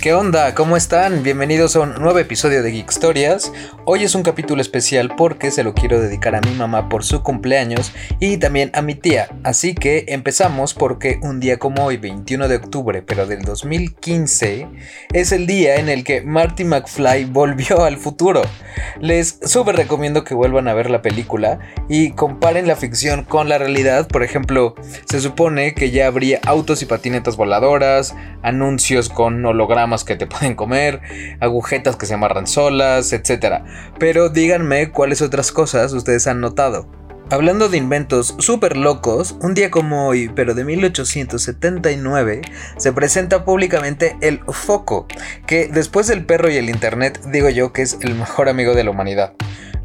¿Qué onda? ¿Cómo están? Bienvenidos a un nuevo episodio de Geek Historias. Hoy es un capítulo especial porque se lo quiero dedicar a mi mamá por su cumpleaños y también a mi tía. Así que empezamos porque un día como hoy, 21 de octubre, pero del 2015, es el día en el que Marty McFly volvió al futuro. Les súper recomiendo que vuelvan a ver la película y comparen la ficción con la realidad. Por ejemplo, se supone que ya habría autos y patinetas voladoras, anuncios con hologramas que te pueden comer, agujetas que se amarran solas, etc. Pero díganme cuáles otras cosas ustedes han notado. Hablando de inventos súper locos, un día como hoy, pero de 1879, se presenta públicamente el foco, que después del perro y el internet digo yo que es el mejor amigo de la humanidad.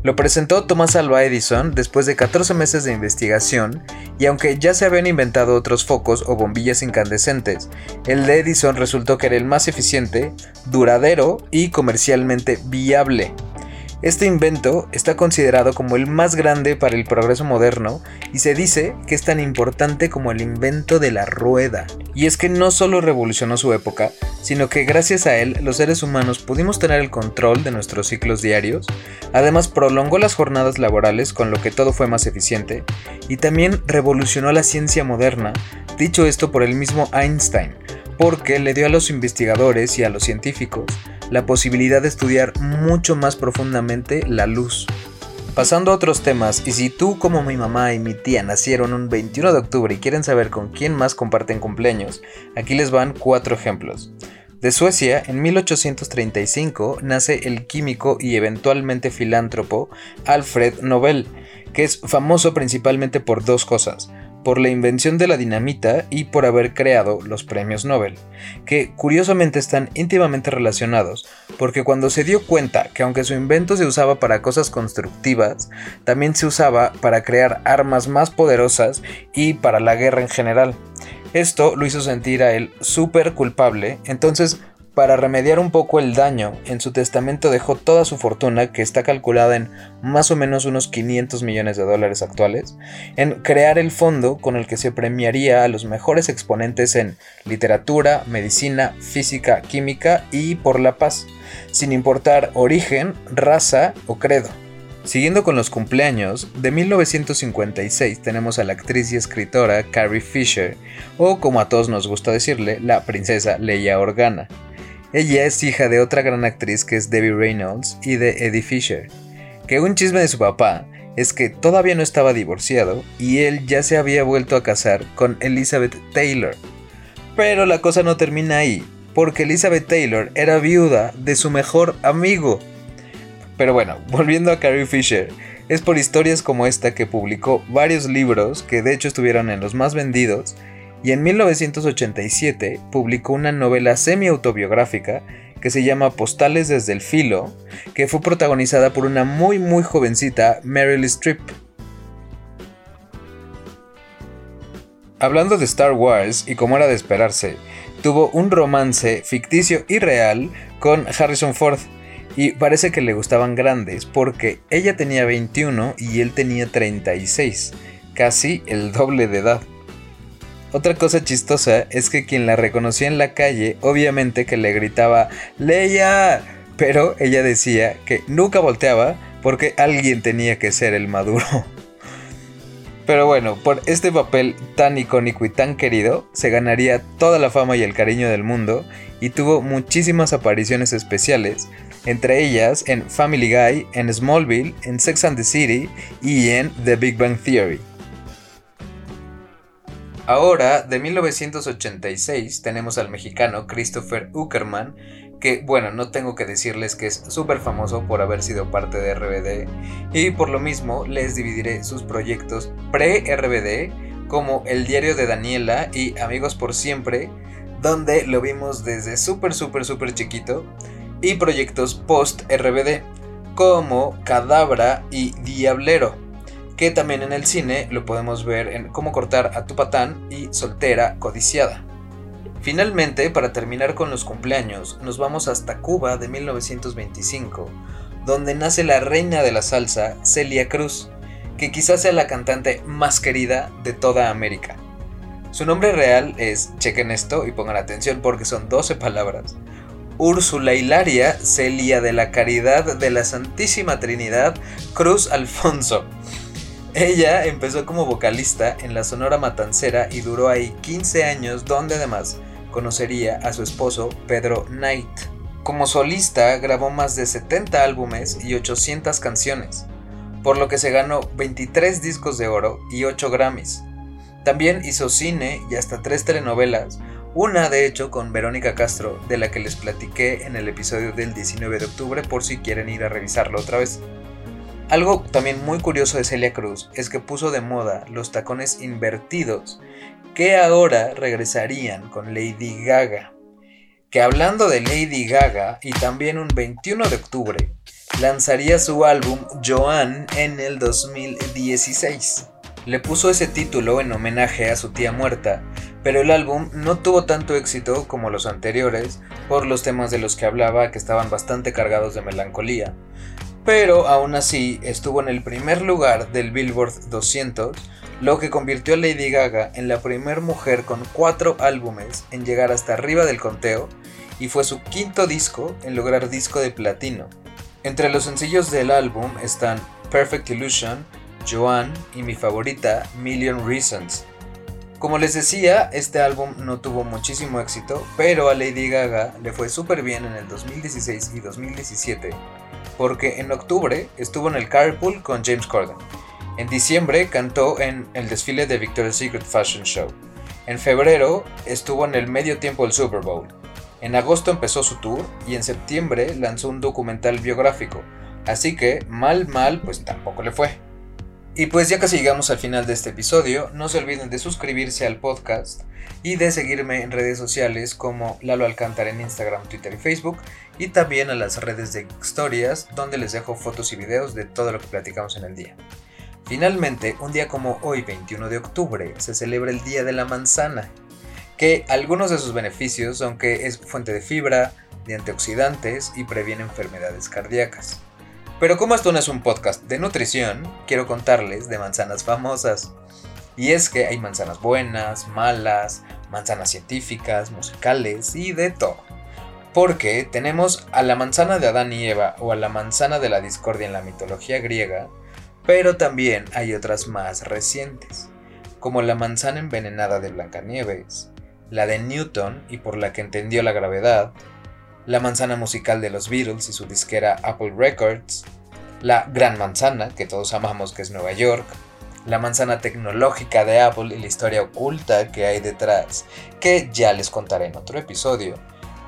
Lo presentó Thomas Alva Edison después de 14 meses de investigación y aunque ya se habían inventado otros focos o bombillas incandescentes, el de Edison resultó que era el más eficiente, duradero y comercialmente viable. Este invento está considerado como el más grande para el progreso moderno y se dice que es tan importante como el invento de la rueda. Y es que no solo revolucionó su época, sino que gracias a él los seres humanos pudimos tener el control de nuestros ciclos diarios, además prolongó las jornadas laborales con lo que todo fue más eficiente, y también revolucionó la ciencia moderna, dicho esto por el mismo Einstein, porque le dio a los investigadores y a los científicos la posibilidad de estudiar mucho más profundamente la luz. Pasando a otros temas, y si tú como mi mamá y mi tía nacieron un 21 de octubre y quieren saber con quién más comparten cumpleaños, aquí les van cuatro ejemplos. De Suecia, en 1835, nace el químico y eventualmente filántropo Alfred Nobel, que es famoso principalmente por dos cosas por la invención de la dinamita y por haber creado los premios Nobel, que curiosamente están íntimamente relacionados, porque cuando se dio cuenta que aunque su invento se usaba para cosas constructivas, también se usaba para crear armas más poderosas y para la guerra en general. Esto lo hizo sentir a él súper culpable, entonces para remediar un poco el daño, en su testamento dejó toda su fortuna, que está calculada en más o menos unos 500 millones de dólares actuales, en crear el fondo con el que se premiaría a los mejores exponentes en literatura, medicina, física, química y por la paz, sin importar origen, raza o credo. Siguiendo con los cumpleaños, de 1956 tenemos a la actriz y escritora Carrie Fisher, o como a todos nos gusta decirle, la princesa Leia Organa. Ella es hija de otra gran actriz que es Debbie Reynolds y de Eddie Fisher. Que un chisme de su papá es que todavía no estaba divorciado y él ya se había vuelto a casar con Elizabeth Taylor. Pero la cosa no termina ahí, porque Elizabeth Taylor era viuda de su mejor amigo. Pero bueno, volviendo a Carrie Fisher, es por historias como esta que publicó varios libros que de hecho estuvieron en los más vendidos y en 1987 publicó una novela semi-autobiográfica que se llama Postales desde el Filo, que fue protagonizada por una muy muy jovencita Meryl Streep. Hablando de Star Wars y como era de esperarse, tuvo un romance ficticio y real con Harrison Ford, y parece que le gustaban grandes porque ella tenía 21 y él tenía 36, casi el doble de edad. Otra cosa chistosa es que quien la reconocía en la calle, obviamente que le gritaba ¡Leia! Pero ella decía que nunca volteaba porque alguien tenía que ser el maduro. Pero bueno, por este papel tan icónico y tan querido, se ganaría toda la fama y el cariño del mundo y tuvo muchísimas apariciones especiales, entre ellas en Family Guy, en Smallville, en Sex and the City y en The Big Bang Theory. Ahora, de 1986, tenemos al mexicano Christopher Uckerman, que bueno, no tengo que decirles que es súper famoso por haber sido parte de RBD, y por lo mismo les dividiré sus proyectos pre-RBD, como El Diario de Daniela y Amigos por Siempre, donde lo vimos desde súper, súper, súper chiquito, y proyectos post-RBD, como Cadabra y Diablero que también en el cine lo podemos ver en Cómo cortar a tu patán y Soltera codiciada. Finalmente, para terminar con los cumpleaños, nos vamos hasta Cuba de 1925, donde nace la reina de la salsa, Celia Cruz, que quizás sea la cantante más querida de toda América. Su nombre real es, chequen esto y pongan atención porque son 12 palabras, Úrsula Hilaria Celia de la Caridad de la Santísima Trinidad Cruz Alfonso. Ella empezó como vocalista en la Sonora Matancera y duró ahí 15 años donde además conocería a su esposo Pedro Knight. Como solista grabó más de 70 álbumes y 800 canciones, por lo que se ganó 23 discos de oro y 8 Grammys. También hizo cine y hasta 3 telenovelas, una de hecho con Verónica Castro, de la que les platiqué en el episodio del 19 de octubre por si quieren ir a revisarlo otra vez. Algo también muy curioso de Celia Cruz es que puso de moda los tacones invertidos que ahora regresarían con Lady Gaga. Que hablando de Lady Gaga, y también un 21 de octubre, lanzaría su álbum Joan en el 2016. Le puso ese título en homenaje a su tía muerta, pero el álbum no tuvo tanto éxito como los anteriores por los temas de los que hablaba que estaban bastante cargados de melancolía. Pero aún así estuvo en el primer lugar del Billboard 200 lo que convirtió a Lady Gaga en la primera mujer con cuatro álbumes en llegar hasta arriba del conteo y fue su quinto disco en lograr disco de platino. Entre los sencillos del álbum están Perfect Illusion, Joan y mi favorita Million Reasons. Como les decía, este álbum no tuvo muchísimo éxito, pero a Lady Gaga le fue súper bien en el 2016 y 2017, porque en octubre estuvo en el Carpool con James Corden en diciembre cantó en el desfile de Victoria's Secret Fashion Show. En febrero estuvo en el medio tiempo del Super Bowl. En agosto empezó su tour y en septiembre lanzó un documental biográfico. Así que mal mal pues tampoco le fue. Y pues ya casi llegamos al final de este episodio, no se olviden de suscribirse al podcast y de seguirme en redes sociales como Lalo Alcántara en Instagram, Twitter y Facebook y también a las redes de historias donde les dejo fotos y videos de todo lo que platicamos en el día. Finalmente, un día como hoy, 21 de octubre, se celebra el Día de la Manzana, que algunos de sus beneficios son que es fuente de fibra, de antioxidantes y previene enfermedades cardíacas. Pero como esto no es un podcast de nutrición, quiero contarles de manzanas famosas. Y es que hay manzanas buenas, malas, manzanas científicas, musicales y de todo. Porque tenemos a la manzana de Adán y Eva o a la manzana de la discordia en la mitología griega, pero también hay otras más recientes, como la manzana envenenada de Blancanieves, la de Newton y por la que entendió la gravedad, la manzana musical de los Beatles y su disquera Apple Records, la gran manzana que todos amamos que es Nueva York, la manzana tecnológica de Apple y la historia oculta que hay detrás, que ya les contaré en otro episodio,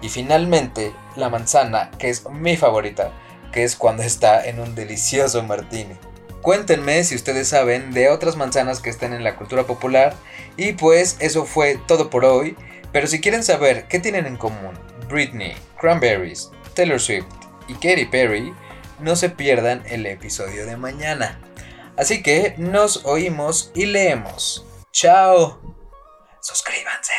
y finalmente la manzana que es mi favorita, que es cuando está en un delicioso martini. Cuéntenme si ustedes saben de otras manzanas que estén en la cultura popular. Y pues eso fue todo por hoy. Pero si quieren saber qué tienen en común Britney, Cranberries, Taylor Swift y Katy Perry, no se pierdan el episodio de mañana. Así que nos oímos y leemos. ¡Chao! Suscríbanse.